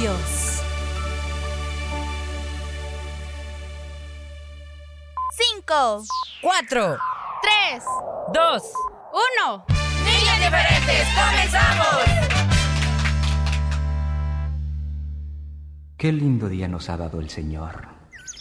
Dios. Cinco, Cuatro, tres, dos, uno. niños diferentes, comenzamos. Qué lindo día nos ha dado el Señor.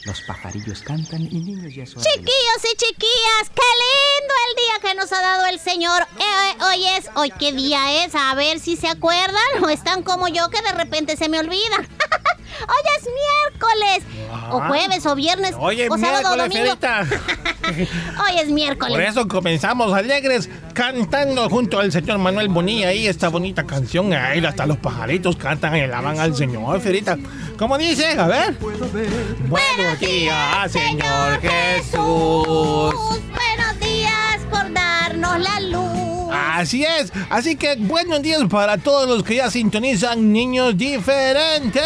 Los pajarillos cantan y niños ya son. Chiquillos y chiquillas, qué lindo el día que nos ha dado el Señor. Eh, hoy es, hoy qué día es, a ver si se acuerdan o están como yo que de repente se me olvida. hoy es miércoles, o jueves, o viernes, o sábado, o miércoles, domingo. Hoy es miércoles. Por eso comenzamos alegres cantando junto al señor Manuel Bonilla ahí esta bonita canción. Ahí hasta los pajaritos cantan y alaban al Señor, Ferita. ¿Cómo dice? A ver. Buenos días, Señor Jesús. Buenos días por darnos la luz. Así es, así que buenos días para todos los que ya sintonizan niños diferentes.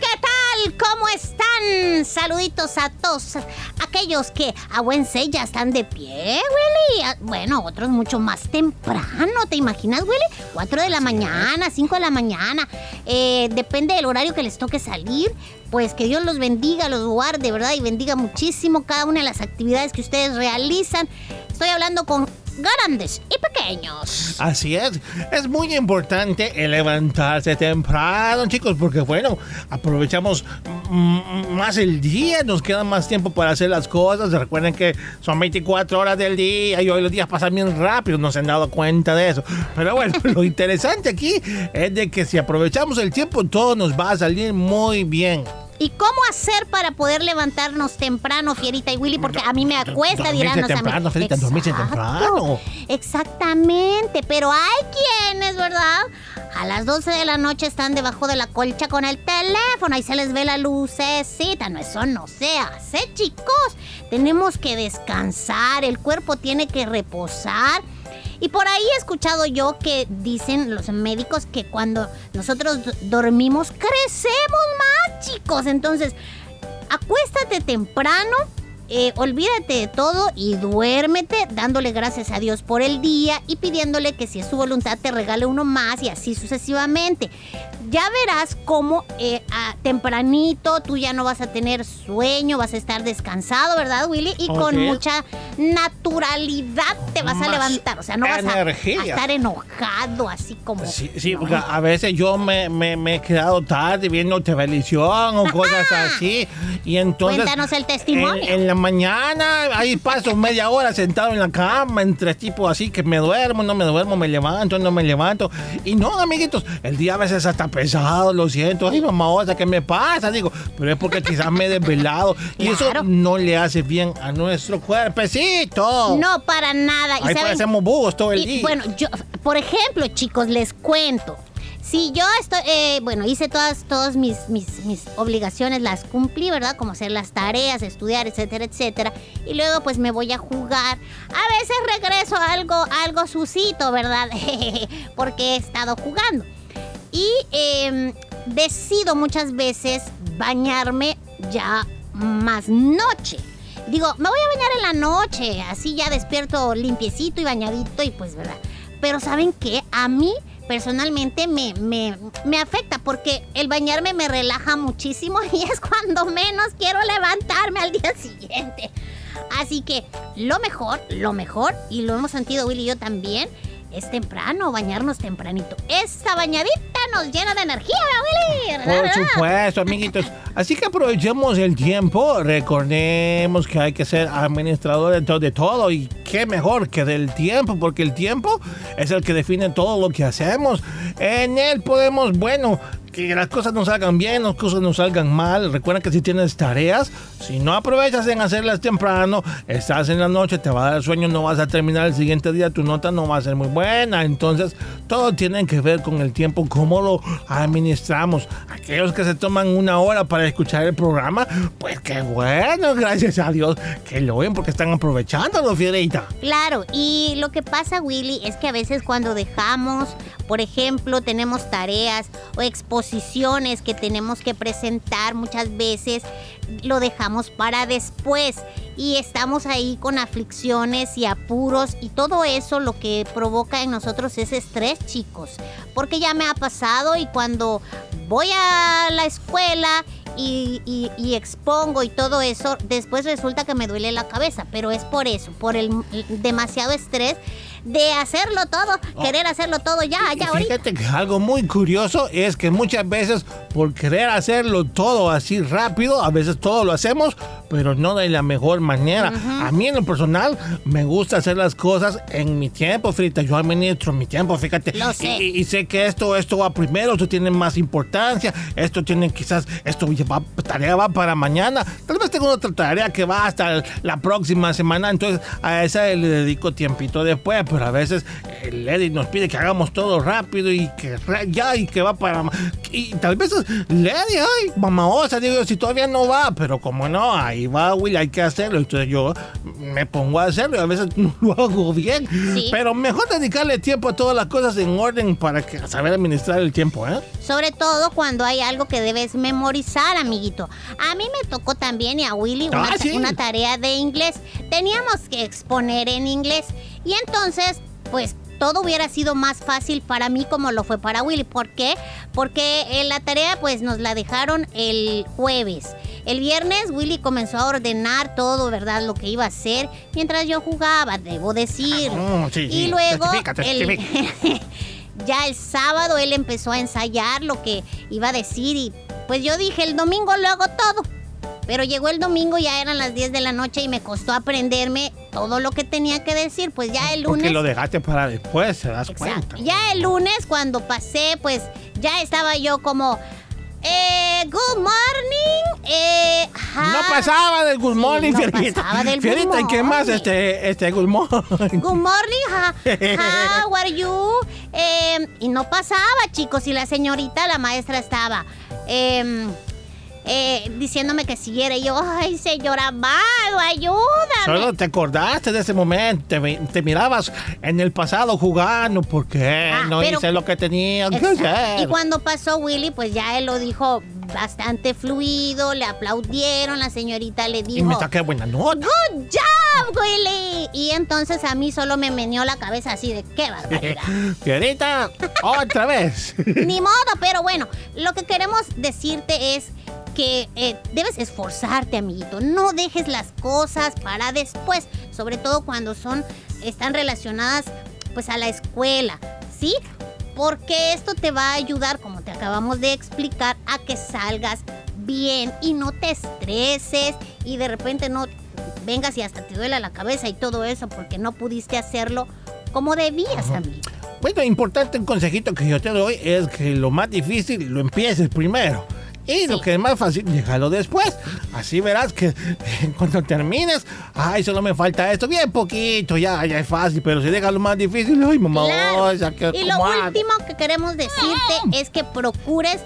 ¿Qué tal? ¿Cómo están? Saluditos a todos aquellos que a buen se ya están de pie, Willy. Ah, Bueno, otros mucho más temprano, ¿te imaginas, Willy? 4 de la mañana, 5 de la mañana. Eh, depende del horario que les toque salir. Pues que Dios los bendiga, los guarde, ¿verdad? Y bendiga muchísimo cada una de las actividades que ustedes realizan. Estoy hablando con grandes y pequeños. Así es, es muy importante levantarse temprano, chicos, porque bueno, aprovechamos más el día, nos queda más tiempo para hacer las cosas. Recuerden que son 24 horas del día y hoy los días pasan bien rápido, no se han dado cuenta de eso. Pero bueno, lo interesante aquí es de que si aprovechamos el tiempo, todo nos va a salir muy bien. ¿Y cómo hacer para poder levantarnos temprano, Fierita y Willy? Porque a mí me acuesta, dirán los temprano. Fierita, dormirse temprano. Exactamente, pero hay quienes, ¿verdad? A las 12 de la noche están debajo de la colcha con el teléfono y se les ve la lucecita. No, eso no se hace, chicos. Tenemos que descansar, el cuerpo tiene que reposar. Y por ahí he escuchado yo que dicen los médicos que cuando nosotros dormimos crecemos más, chicos. Entonces, acuéstate temprano, eh, olvídate de todo y duérmete dándole gracias a Dios por el día y pidiéndole que si es su voluntad te regale uno más y así sucesivamente. Ya verás cómo eh, a- tempranito tú ya no vas a tener sueño, vas a estar descansado, ¿verdad, Willy? Y con mucha naturalidad te vas a levantar. O sea, no vas a- estar enojado así como... Sí, sí, porque a veces yo me, me- me he quedado tarde viendo televisión o cosas así. Y entonces. Cuéntanos el testimonio. En, en la mañana, ahí paso media hora sentado en la cama, entre tipos así que me duermo, no me duermo, me levanto, no me levanto. Y no, amiguitos, el día a veces hasta pesado, lo siento. Ay, mamá, osa, ¿qué me pasa? Digo, pero es porque quizás me he desvelado. Y eso no le hace bien a nuestro cuerpecito. No, para nada. ¿Y Ahí saben- parecemos búhos todo el Y, día. bueno, yo, por ejemplo, chicos, les cuento. Si yo estoy, eh, bueno, hice todas, todas mis, mis, mis obligaciones, las cumplí, ¿verdad? Como hacer las tareas, estudiar, etcétera, etcétera. Y luego pues me voy a jugar. A veces regreso algo, algo susito, ¿verdad? Porque he estado jugando. Y em, decido muchas veces bañarme ya más noche. Digo, me voy a bañar en la noche, así ya despierto limpiecito y bañadito y pues, ¿verdad? Pero ¿saben qué? A mí personalmente me, me, me afecta porque el bañarme me relaja muchísimo y es cuando menos quiero levantarme al día siguiente. Así que lo mejor, lo mejor, y lo hemos sentido Willy y yo también, es temprano, bañarnos tempranito. Esta bañadita nos llena de energía, ¿verdad, Willy? Por supuesto, amiguitos. Así que aprovechemos el tiempo. Recordemos que hay que ser administrador de to- de todo. Y qué mejor que del tiempo, porque el tiempo es el que define todo lo que hacemos. En él podemos, bueno, que las cosas nos salgan bien, las cosas nos salgan mal. Recuerda que si tienes tareas, si no aprovechas en hacerlas temprano, estás en la noche, te va a dar sueño, no vas a terminar el siguiente día, tu nota no va a ser muy buena. Entonces, todo tiene que ver con el tiempo, cómo lo administramos. Aquellos que se toman una hora para escuchar el programa, pues qué bueno, gracias a Dios que lo ven porque están aprovechándolo, Fierita. Claro, y lo que pasa, Willy, es que a veces cuando dejamos, por ejemplo, tenemos tareas o exposiciones que tenemos que presentar muchas veces, lo dejamos para después y estamos ahí con aflicciones y apuros y todo eso lo que provoca en nosotros es estrés, chicos. Porque ya me ha pasado y cuando voy a la escuela y, expongo y todo eso, después resulta que me duele la cabeza, pero es por eso, por el demasiado estrés de hacerlo todo, querer hacerlo todo ya, ya ahorita. Fíjate que algo muy curioso es que muchas veces por querer hacerlo todo así rápido, a veces todo lo hacemos, pero no de la mejor manera. A mí en lo personal me gusta hacer las cosas en mi tiempo, Frita. Yo administro mi tiempo, fíjate. Lo sé. Y, y sé que esto, esto va primero, esto tiene más importancia, esto tiene quizás, esto va, tarea va para mañana. Tal vez tengo otra tarea que va hasta la próxima semana, entonces a esa le dedico tiempito después, pero a veces el Eddie nos pide que hagamos todo rápido y que ya y que va para... Y tal vez Lady, ay, mamaosa, digo, si todavía no va, pero como no, ahí va Will, hay que hacerlo, entonces yo me pongo a hacerlo y a veces no lo hago bien, Sí. pero mejor dedicarle tiempo a todas las cosas en orden para que saber administrar el tiempo, ¿eh? Sobre todo cuando hay algo que debes memorizar, amiguito. A mí me tocó también y a Willy una, Ah, sí. una tarea de inglés. Teníamos que exponer en inglés. Y entonces, pues todo hubiera sido más fácil para mí como lo fue para Willy. ¿Por qué? Porque eh, la tarea pues nos la dejaron el jueves. El viernes Willy comenzó a ordenar todo, ¿verdad? Lo que iba a hacer mientras yo jugaba, debo decir. Sí, y luego Testifica, el, ya el sábado él empezó a ensayar lo que iba a decir y pues yo dije, el domingo lo hago todo. Pero llegó el domingo, ya eran las 10 de la noche y me costó aprenderme todo lo que tenía que decir. Pues ya el Porque lunes... lo dejaste para después, te das Exacto. cuenta. Ya el lunes cuando pasé, pues ya estaba yo como... Eh, good morning. Eh, No pasaba del good morning, no Fierita. pasaba del good Fierita, ¿y qué más? morning. Este, este good morning. Good morning, ha- how are you? Eh, y no pasaba, chicos, y la señorita, la maestra estaba em, eh, diciéndome que siguiera. Y yo, ay, señor amado, ayúdame. Solo te acordaste de ese momento, te, mirabas en el pasado jugando, ¿por qué Ah, no pero- hice lo que tenía que hacer? Y cuando pasó Willy, pues ya él lo dijo bastante fluido, le aplaudieron, la señorita le Y dijo... me saqué buena nota. Good job, Willy. Y entonces a mí solo me meneó la cabeza así de qué barbaridad. Fierita, otra vez. Ni modo, pero bueno, lo que queremos decirte es que eh, debes esforzarte, amiguito. No dejes las cosas para después, sobre todo cuando son están relacionadas pues a la escuela, ¿sí? Porque esto te va a ayudar, como te acabamos de explicar, a que salgas bien y no te estreses y de repente no vengas y hasta te duela la cabeza y todo eso porque no pudiste hacerlo como debías, amiguito. Bueno, importante un consejito que yo te doy es que lo más difícil lo empieces primero. Y lo que es más fácil, déjalo después. Así verás que cuando termines, ay, solo me falta esto, bien poquito, ya, ya es fácil, pero si dejas lo más difícil, ay, mamá, Claro. o sea, que Y lo último que queremos decirte es que procures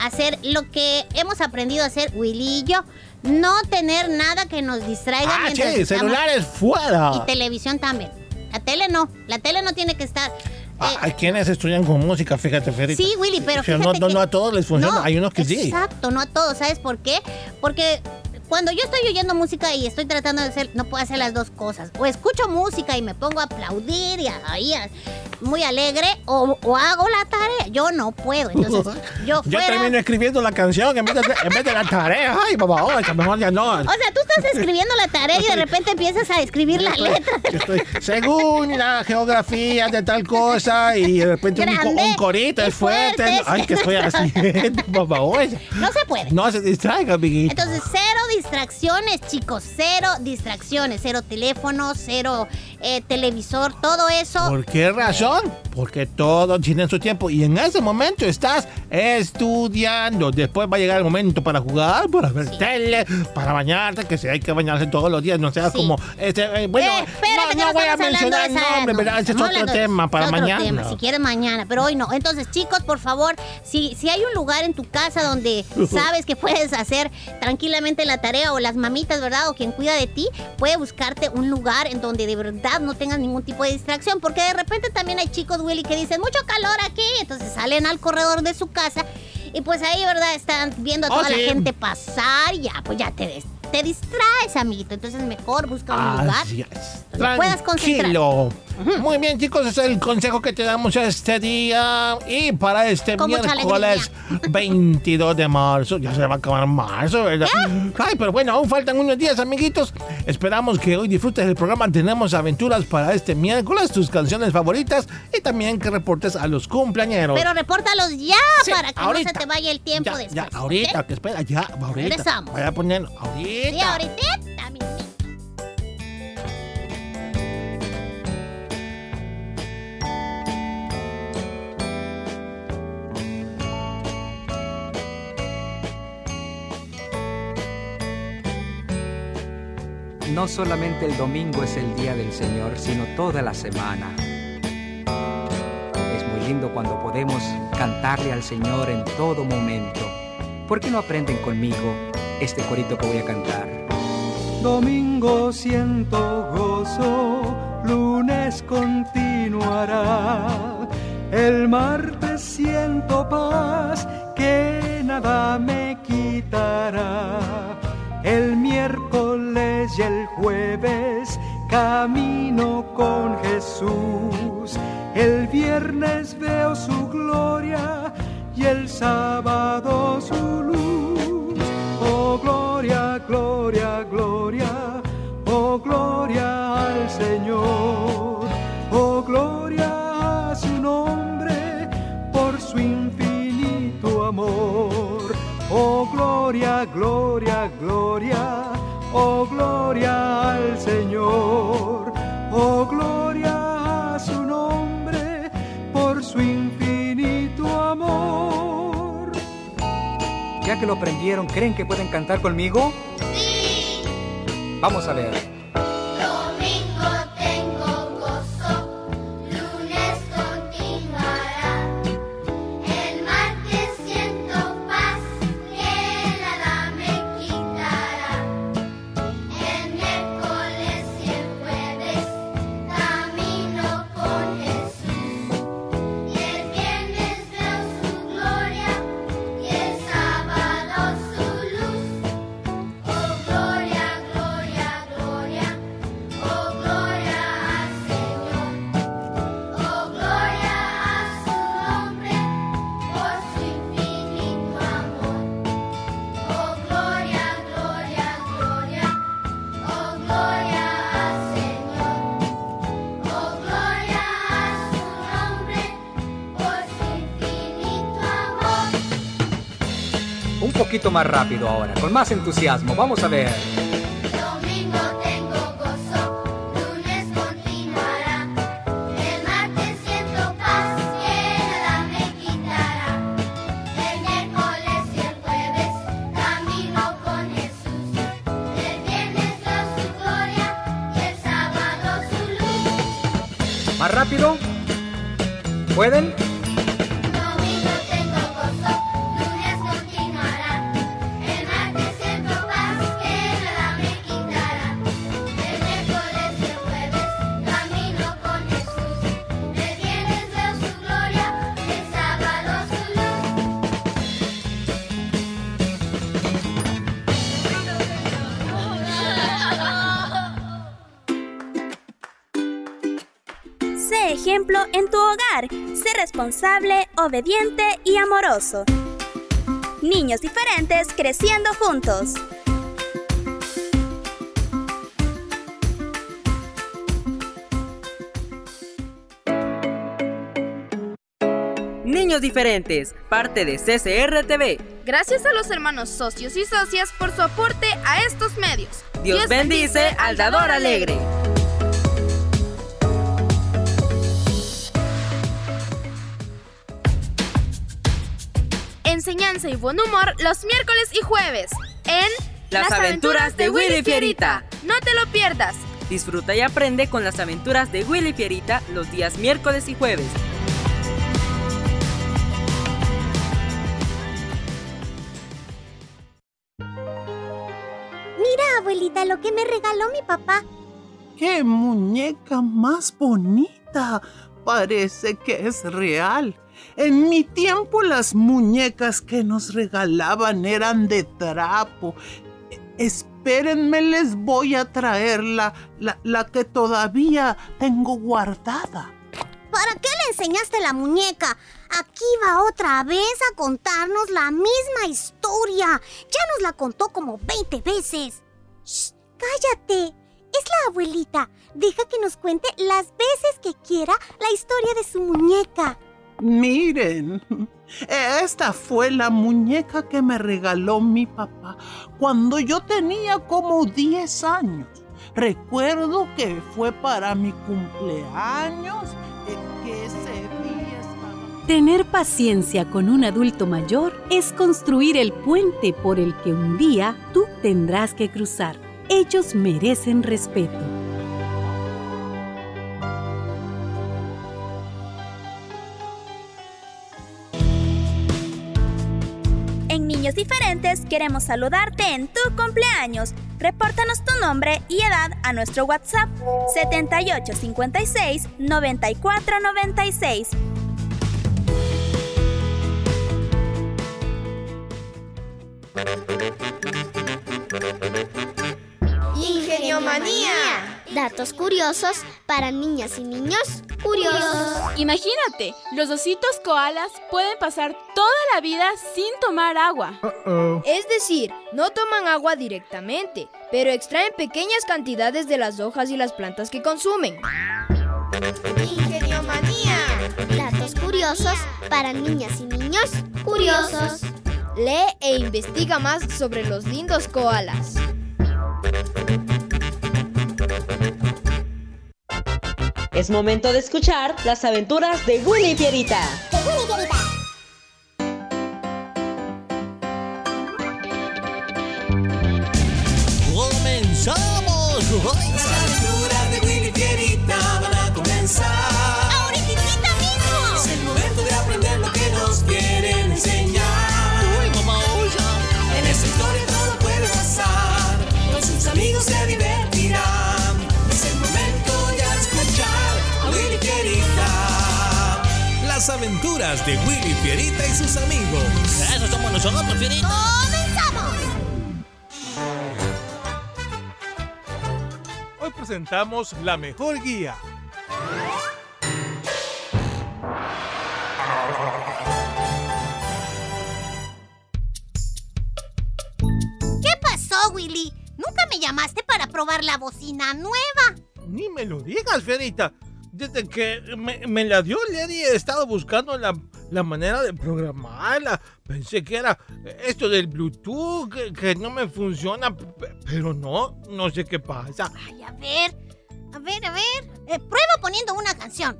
hacer lo que hemos aprendido a hacer Willy y yo. No tener nada que nos distraiga Ah, mientras sí, celulares fuera. Y televisión también. La tele no. La tele no tiene que estar. Ah, Hay quienes estudian con música, fíjate, Ferita. Sí, Willy, pero Sí, no, fíjate no, que- no a todos les funciona, No, hay unos que sí. Exacto, no a todos. ¿Sabes por qué? Porque cuando yo estoy oyendo música y estoy tratando de hacer, no puedo hacer las dos cosas. O escucho música y me pongo a aplaudir y ahí muy alegre, o, o hago la tarea. Yo no puedo. Entonces, yo Yo fuera... termino escribiendo la canción en vez de, en vez de la tarea. Ay, papá, oh, esa mejor ya no. O sea, tú estás escribiendo la tarea y de repente empiezas a escribir la letra. Yo estoy, según la geografía de tal cosa y de repente un, Grande un corito es fuerte. fuerte. Ay, ¿qué estoy haciendo, papá? Oye, No se puede. no se distraiga, amiguito. Entonces, cero distracciones, chicos. Cero distracciones. Cero teléfono, cero eh, televisor, todo eso. ¿Por qué razón? Porque todo tiene su tiempo y en ese momento estás estudiando. Después va a llegar el momento para jugar, para ver tele, para bañarte, que si hay que bañarse todos los días, no seas Sí. como este. eh, bueno, Eh, espérate, no, no voy a mencionar nombres, no, ¿verdad? Ese es otro tema para otro mañana. tema, si quieres mañana, pero hoy no. Entonces, chicos, por favor, si, si hay un lugar en tu casa donde sabes que puedes hacer tranquilamente la tarea o las mamitas, ¿verdad? O quien cuida de ti, puede buscarte un lugar en donde de verdad no tengas ningún tipo de distracción, porque de repente también hay chicos, Willy, que dicen, mucho calor aquí, entonces salen al corredor de su casa y pues ahí, ¿verdad? Están viendo a Oh, toda sí. la gente pasar y ya, pues ya te, des- te distraes, amiguito. Entonces, mejor busca un lugar Así es. donde puedas concentrar. Muy bien, chicos, ese es el consejo que te damos este día. Y para este Con miércoles 22 de marzo, ya se va a acabar marzo, ¿verdad? Ay, pero bueno, aún faltan unos días, amiguitos. Esperamos que hoy disfrutes del programa. Tenemos aventuras para este miércoles, tus canciones favoritas y también que reportes a los cumpleañeros. Pero repórtalos ya Sí, para que ahorita. no se te vaya el tiempo ya, después. Ya, ahorita, ¿ok? que espera, ya, ahorita. Regresamos. Vaya poniendo, ahorita. Sí, ahorita. mi No solamente el domingo es el día del Señor, sino toda la semana. Es muy lindo cuando podemos cantarle al Señor en todo momento. ¿Por qué no aprenden conmigo este corito que voy a cantar? Domingo siento gozo, lunes continuará. El martes siento paz que nada me quitará. El viernes veo su gloria y el sábado Ya que lo aprendieron, ¿creen que pueden cantar conmigo? Sí. Vamos a ver. Poquito más rápido ahora, con más entusiasmo. Vamos a ver. Domingo tengo gozo, lunes continuará. El martes siento paz que nada me quitará. El miércoles y el jueves camino con Jesús. El viernes veo su gloria y el sábado su luz. ¿Más rápido? ¿Pueden? Responsable, obediente y amoroso. Niños diferentes creciendo juntos. Niños diferentes, parte de CCR TV. Gracias a los hermanos socios y socias por su aporte a estos medios. Dios, bendice al dador alegre. Enseñanza y buen humor los miércoles y jueves en Las aventuras de Willy Fierita. No te lo pierdas. Disfruta y aprende con las aventuras de Willy Fierita los días miércoles y jueves. Mira, abuelita, lo que me regaló mi papá. ¡Qué muñeca más bonita! Parece que es real. En mi tiempo las muñecas que nos regalaban eran de trapo. Espérenme, les voy a traer la, la, la que todavía tengo guardada. ¿Para qué le enseñaste la muñeca? Aquí va otra vez a contarnos la misma historia. Ya nos la contó como 20 veces. Shh, cállate. Es la abuelita. Deja que nos cuente las veces que quiera la historia de su muñeca. Miren, esta fue la muñeca que me regaló mi papá cuando yo tenía como 10 años. Recuerdo que fue para mi cumpleaños, eh, que. Tener paciencia con un adulto mayor es construir el puente por el que un día tú tendrás que cruzar. Ellos merecen respeto. En Niños Diferentes queremos saludarte en tu cumpleaños. Repórtanos tu nombre y edad a nuestro WhatsApp 7856 9496. Ingeniomanía. Datos curiosos para niñas y niños curiosos. Imagínate, los ositos koalas pueden pasar toda la vida sin tomar agua. Es decir, no toman agua directamente, pero extraen pequeñas cantidades de las hojas y las plantas que consumen. Ingeniomanía. Datos curiosos para niñas y niños curiosos. Lee e investiga más sobre los lindos koalas. Es momento de escuchar las aventuras de Willy Fierita. ¡Comenzamos! Aventuras de Willy Fierita y sus amigos. Eso somos nosotros, Fierita. ¡Comenzamos! Hoy presentamos la mejor guía. ¿Qué pasó, Willy? ¿Nunca me llamaste para probar la bocina nueva? Ni me lo digas, Fierita. Desde que me, me la dio Lady he estado buscando la, la manera de programarla. Pensé que era esto del Bluetooth, que, que no me funciona, pero no, no sé qué pasa. Ay, a ver, a ver, a ver. Eh, prueba poniendo una canción.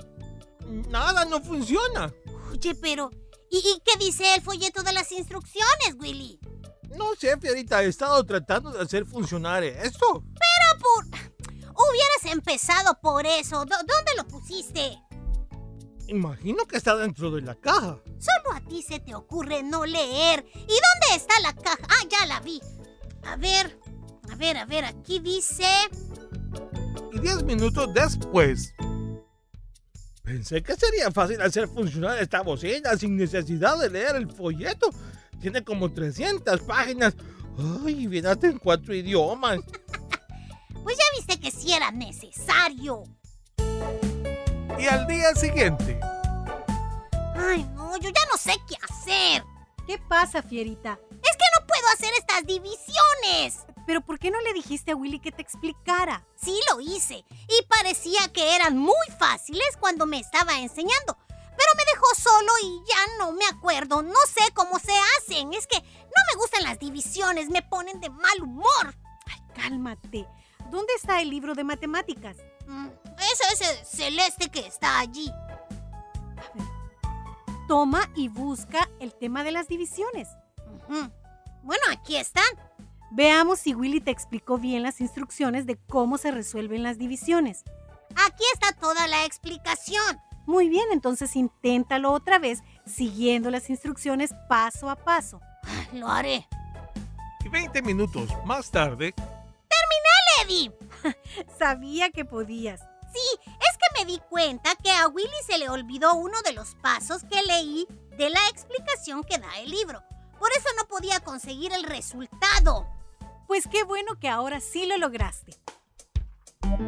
Nada, no funciona. Oye, pero... ¿y, y qué dice el folleto de las instrucciones, Willy? No sé, Fierita, he estado tratando de hacer funcionar esto. Pero por... Hubieras empezado por eso. ¿Dónde lo pusiste? Imagino que está dentro de la caja. Solo a ti se te ocurre no leer. ¿Y dónde está la caja? Ah, ya la vi. A ver, a ver, a ver, aquí dice... Y diez minutos después. Pensé que sería fácil hacer funcionar esta bocina sin necesidad de leer el folleto. Tiene como 300 páginas. Ay, viene hasta en cuatro idiomas. Pues ya viste que sí era necesario. y al día siguiente. Ay, no, yo ya no sé qué hacer. ¿Qué pasa, Fierita? Es que no puedo hacer estas divisiones. ¿Pero por qué no le dijiste a Willy que te explicara? Sí lo hice y parecía que eran muy fáciles cuando me estaba enseñando. Pero me dejó solo y ya no me acuerdo. No sé cómo se hacen. Es que no me gustan las divisiones, me ponen de mal humor. Cálmate. ¿Dónde está el libro de matemáticas? Mm, ese es el celeste que está allí. Toma y busca el tema de las divisiones. Bueno, aquí están. Veamos si Willy te explicó bien las instrucciones de cómo se resuelven las divisiones. Aquí está toda la explicación. Muy bien, entonces inténtalo otra vez siguiendo las instrucciones paso a paso. Lo haré. Y 20 minutos más tarde, Eddie. Sabía que podías. Sí, es que me di cuenta que a Willy se le olvidó uno de los pasos que leí de la explicación que da el libro. Por eso no podía conseguir el resultado. Pues qué bueno que ahora sí lo lograste.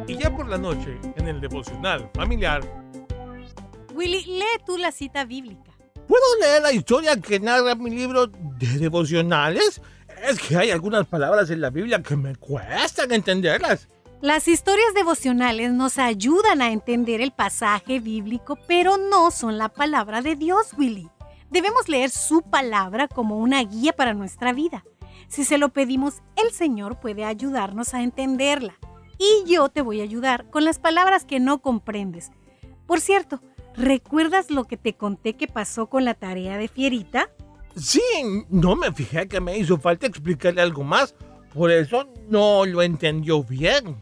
y ya por la noche, en el devocional familiar, Willy, lee tú la cita bíblica. ¿Puedo leer la historia que narra mi libro de devocionales? Es que hay algunas palabras en la Biblia que me cuestan entenderlas. Las historias devocionales nos ayudan a entender el pasaje bíblico, pero no son la palabra de Dios, Willy. Debemos leer su palabra como una guía para nuestra vida. Si se lo pedimos, el Señor puede ayudarnos a entenderla. Y yo te voy a ayudar con las palabras que no comprendes. Por cierto, ¿recuerdas lo que te conté que pasó con la tarea de Fierita? Sí, no me fijé que me hizo falta explicarle algo más. Por eso no lo entendió bien.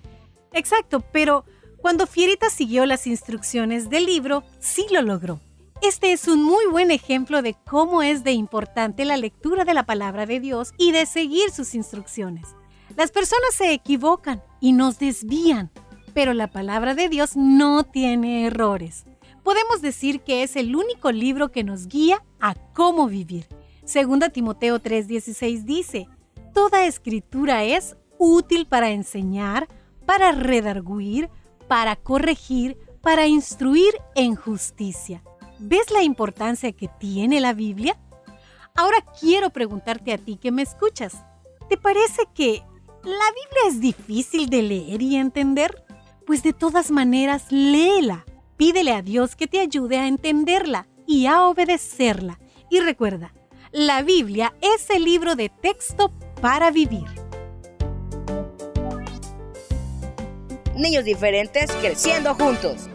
Exacto, pero cuando Fierita siguió las instrucciones del libro, sí lo logró. Este es un muy buen ejemplo de cómo es de importante la lectura de la palabra de Dios y de seguir sus instrucciones. Las personas se equivocan y nos desvían, pero la palabra de Dios no tiene errores. Podemos decir que es el único libro que nos guía a cómo vivir. Segunda Timoteo 3:16 dice, Toda escritura es útil para enseñar, para redarguir, para corregir, para instruir en justicia. ¿Ves la importancia que tiene la Biblia? Ahora quiero preguntarte a ti que me escuchas. ¿Te parece que la Biblia es difícil de leer y entender? Pues de todas maneras, léela. Pídele a Dios que te ayude a entenderla y a obedecerla. Y recuerda, la Biblia es el libro de texto para vivir. Niños diferentes creciendo juntos.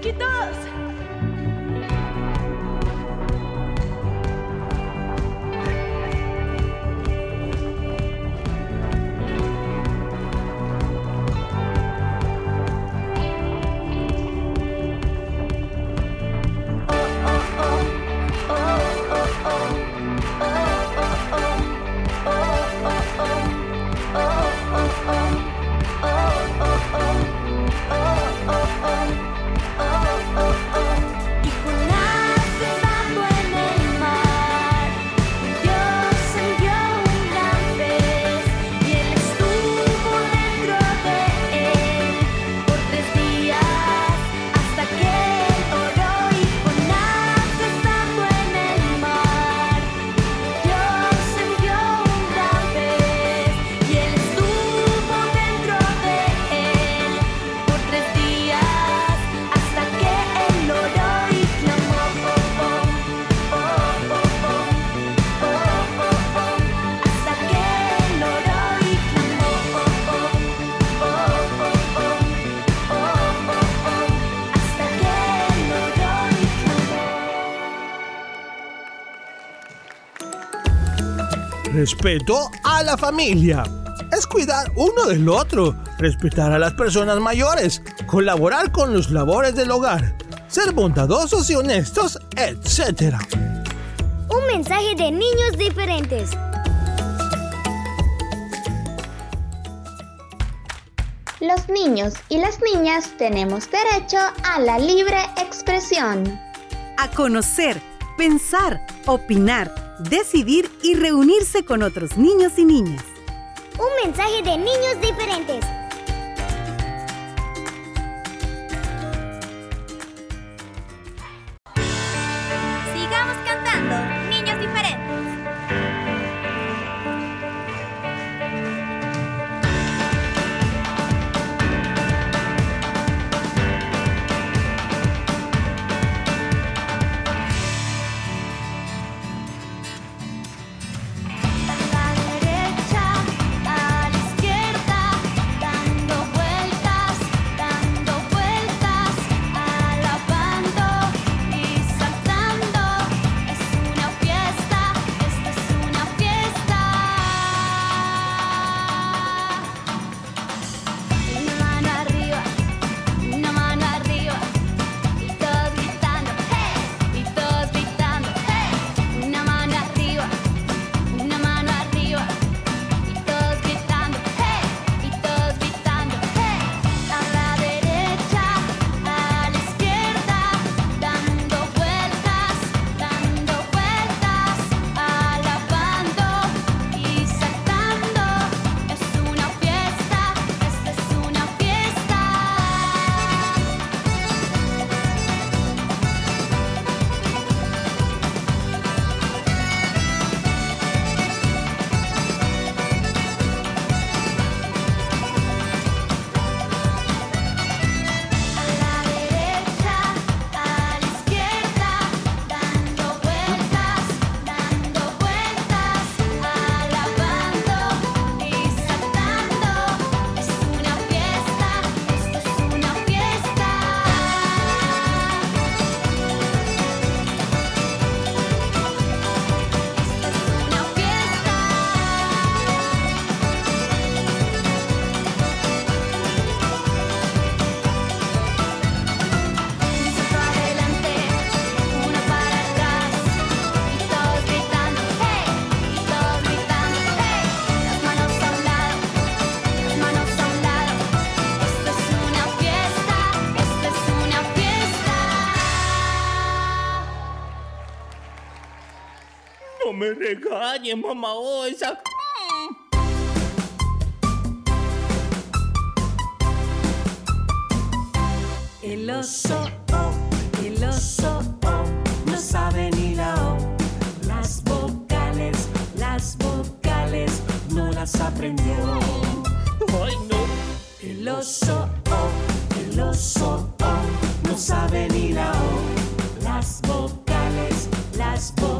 ¡Flaquitos! respeto a la familia. Es cuidar uno del otro, respetar a las personas mayores, colaborar con los labores del hogar, ser bondadosos y honestos, etc. Un mensaje de niños diferentes. Los niños y las niñas tenemos derecho a la libre expresión. A conocer, pensar, opinar decidir y reunirse con otros niños y niñas. Un mensaje de niños diferentes. je mama mm. El oso, oh, el oso, oh, no sabe ni la O. Las vocales, las vocales, no las aprendió. Ay, no. El oso, oh, el oso, oh, no sabe ni la O. Las vocales, las vocales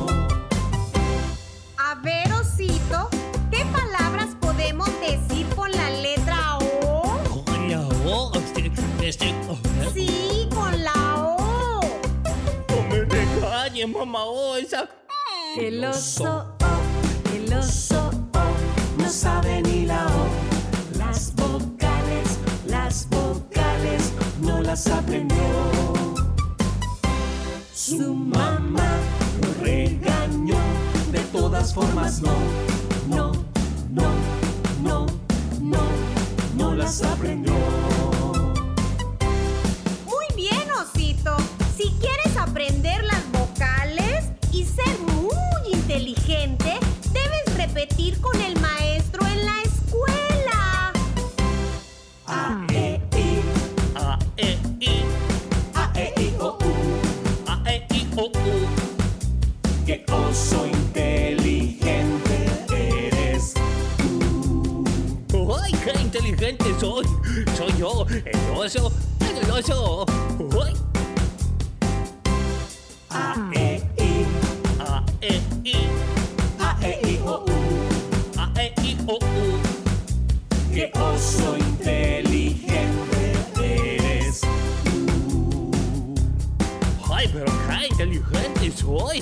Regañes, mamá, oh, esa. El oso, oh, el oso, oh, no sabe ni la O. Las vocales, las vocales, no las aprendió. Su mamá lo regañó, de todas formas no, no, no, no, no, no las aprendió. Muy bien, Osito. Si quieres aprender las vocales y ser muy inteligente, debes repetir con el maestro en la escuela. A, E, I, A, E, I, A, E, I, O, U. A, E, I, O, U. Qué oso inteligente eres. ¡Ay, qué inteligente soy! Soy yo, el oso, el oso. ¡Ay! A, E, E, I, A, E, I, O, U. A, E, I, O, U. Qué oso inteligente eres. ¡Ay, pero qué inteligente soy!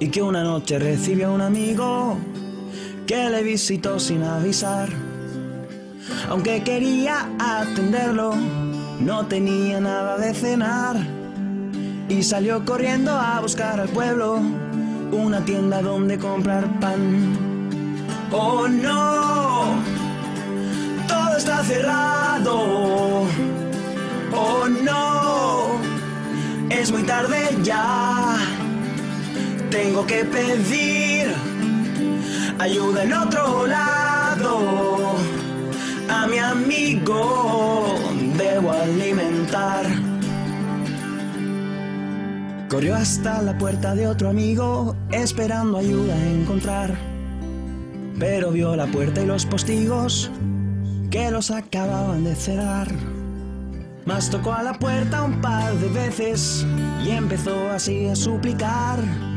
Y que una noche recibió a un amigo que le visitó sin avisar. Aunque quería atenderlo, no tenía nada de cenar y salió corriendo a buscar al pueblo una tienda donde comprar pan. Oh no, todo está cerrado. Oh no, es muy tarde ya. Tengo que pedir ayuda en otro lado. A mi amigo debo alimentar. Corrió hasta la puerta de otro amigo, esperando ayuda a encontrar. Pero vio la puerta y los postigos que los acababan de cerrar. Mas tocó a la puerta un par de veces y empezó así a suplicar.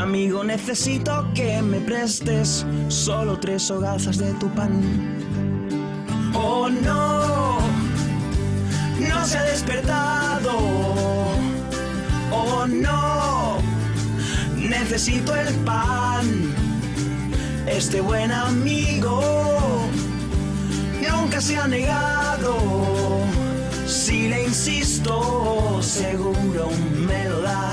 Amigo, necesito que me prestes solo tres hogazas de tu pan. Oh no, no se ha despertado. Oh no, necesito el pan. Este buen amigo nunca se ha negado. Si le insisto, seguro me lo da.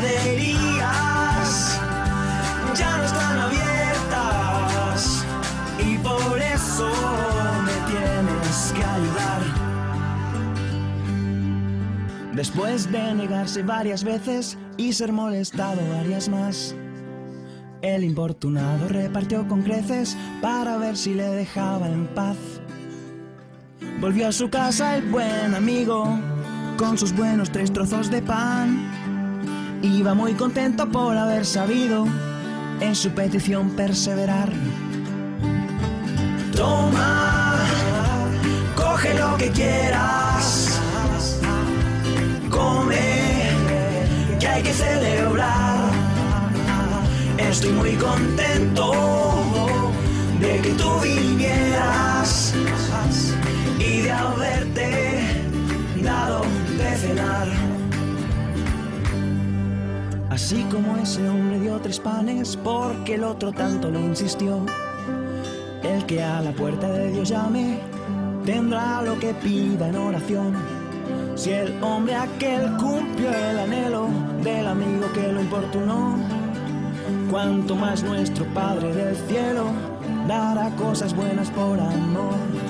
panaderías ya no están abiertas y por eso me tienes que ayudar. Después de negarse varias veces y ser molestado varias más, el importunado repartió con creces para ver si le dejaba en paz. Volvió a su casa el buen amigo con sus buenos tres trozos de pan. Iba muy contento por haber sabido en su petición perseverar. Toma, coge lo que quieras, come, que hay que celebrar. Estoy muy contento de que tú vinieras y de haberte dado de cenar. Así como ese hombre dio tres panes porque el otro tanto le insistió. El que a la puerta de Dios llame tendrá lo que pida en oración. Si el hombre aquel cumplió el anhelo del amigo que lo importunó, cuanto más nuestro Padre del cielo dará cosas buenas por amor.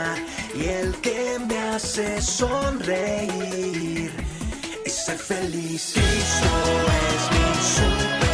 hace sonreír y ser feliz. Cristo es mi superhéroe,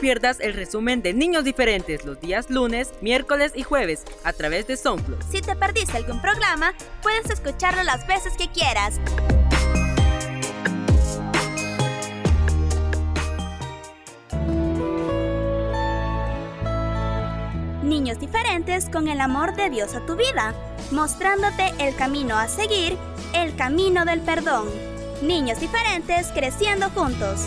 pierdas el resumen de Niños Diferentes los días lunes, miércoles y jueves a través de SoundCloud. Si te perdiste algún programa, puedes escucharlo las veces que quieras. Niños diferentes con el amor de Dios a tu vida, mostrándote el camino a seguir, el camino del perdón. Niños diferentes creciendo juntos.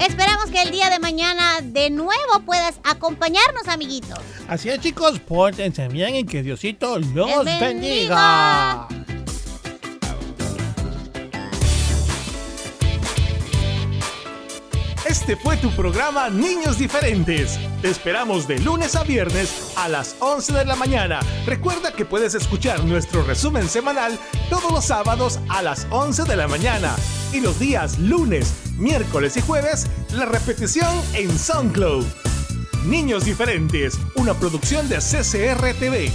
Esperamos que el día de mañana de nuevo puedas acompañarnos, amiguitos. Así es, chicos, pórtense bien y que Diosito los bendiga. bendiga. Este fue tu programa Niños Diferentes. Te esperamos de lunes a viernes a las 11 de la mañana. Recuerda que puedes escuchar nuestro resumen semanal todos los sábados a las 11 de la mañana. Y los días lunes, miércoles y jueves, la repetición en SoundCloud. Niños Diferentes, una producción de CCR TV.